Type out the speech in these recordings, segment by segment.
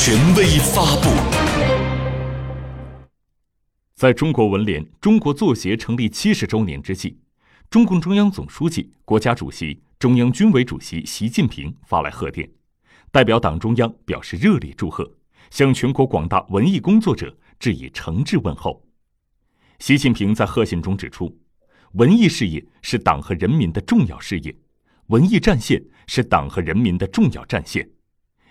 权威发布。在中国文联、中国作协成立七十周年之际，中共中央总书记、国家主席、中央军委主席习近平发来贺电，代表党中央表示热烈祝贺，向全国广大文艺工作者致以诚挚问候。习近平在贺信中指出，文艺事业是党和人民的重要事业，文艺战线是党和人民的重要战线。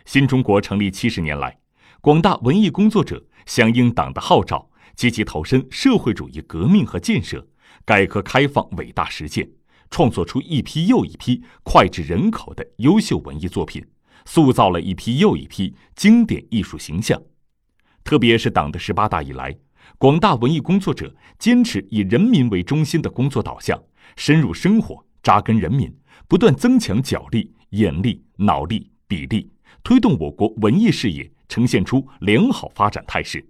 新中国成立七十年来，广大文艺工作者响应党的号召。积极投身社会主义革命和建设、改革开放伟大实践，创作出一批又一批脍炙人口的优秀文艺作品，塑造了一批又一批经典艺术形象。特别是党的十八大以来，广大文艺工作者坚持以人民为中心的工作导向，深入生活、扎根人民，不断增强脚力、眼力、脑力、笔力，推动我国文艺事业呈现出良好发展态势。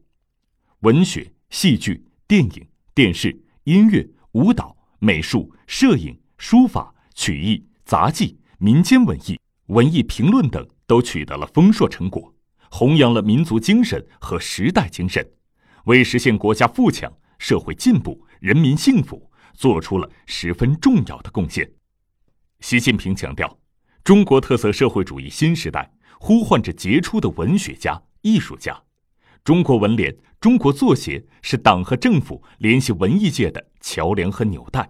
文学。戏剧、电影、电视、音乐、舞蹈、美术、摄影、书法、曲艺、杂技、民间文艺、文艺评论等都取得了丰硕成果，弘扬了民族精神和时代精神，为实现国家富强、社会进步、人民幸福做出了十分重要的贡献。习近平强调，中国特色社会主义新时代呼唤着杰出的文学家、艺术家。中国文联、中国作协是党和政府联系文艺界的桥梁和纽带，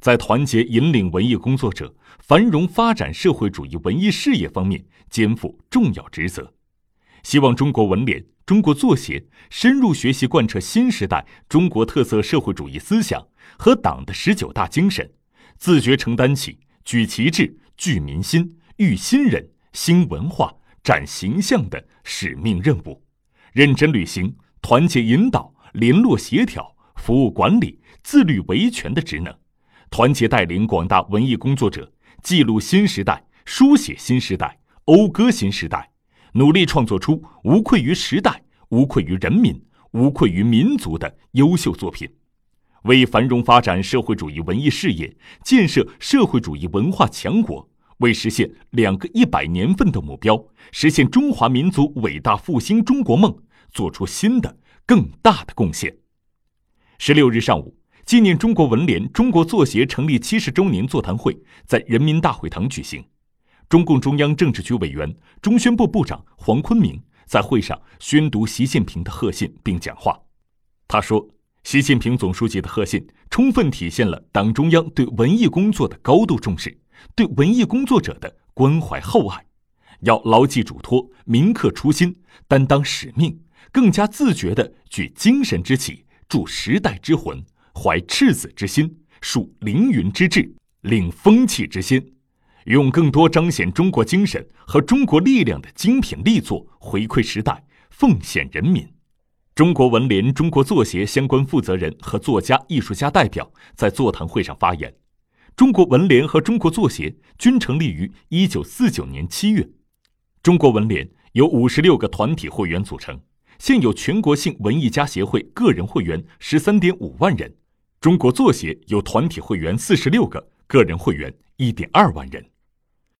在团结引领文艺工作者繁荣发展社会主义文艺事业方面肩负重要职责。希望中国文联、中国作协深入学习贯彻新时代中国特色社会主义思想和党的十九大精神，自觉承担起举旗帜、聚民心、育新人、兴文化、展形象的使命任务。认真履行团结引导、联络协调、服务管理、自律维权的职能，团结带领广大文艺工作者，记录新时代、书写新时代、讴歌新时代，努力创作出无愧于时代、无愧于人民、无愧于民族的优秀作品，为繁荣发展社会主义文艺事业、建设社会主义文化强国。为实现两个一百年奋斗目标，实现中华民族伟大复兴中国梦，做出新的更大的贡献。十六日上午，纪念中国文联、中国作协成立七十周年座谈会在人民大会堂举行。中共中央政治局委员、中宣部部长黄坤明在会上宣读习近平的贺信并讲话。他说：“习近平总书记的贺信充分体现了党中央对文艺工作的高度重视。”对文艺工作者的关怀厚爱，要牢记嘱托，铭刻初心，担当使命，更加自觉地举精神之旗，铸时代之魂，怀赤子之心，树凌云之志，领风气之先，用更多彰显中国精神和中国力量的精品力作回馈时代，奉献人民。中国文联、中国作协相关负责人和作家、艺术家代表在座谈会上发言。中国文联和中国作协均成立于一九四九年七月。中国文联由五十六个团体会员组成，现有全国性文艺家协会个人会员十三点五万人；中国作协有团体会员四十六个，个人会员一点二万人。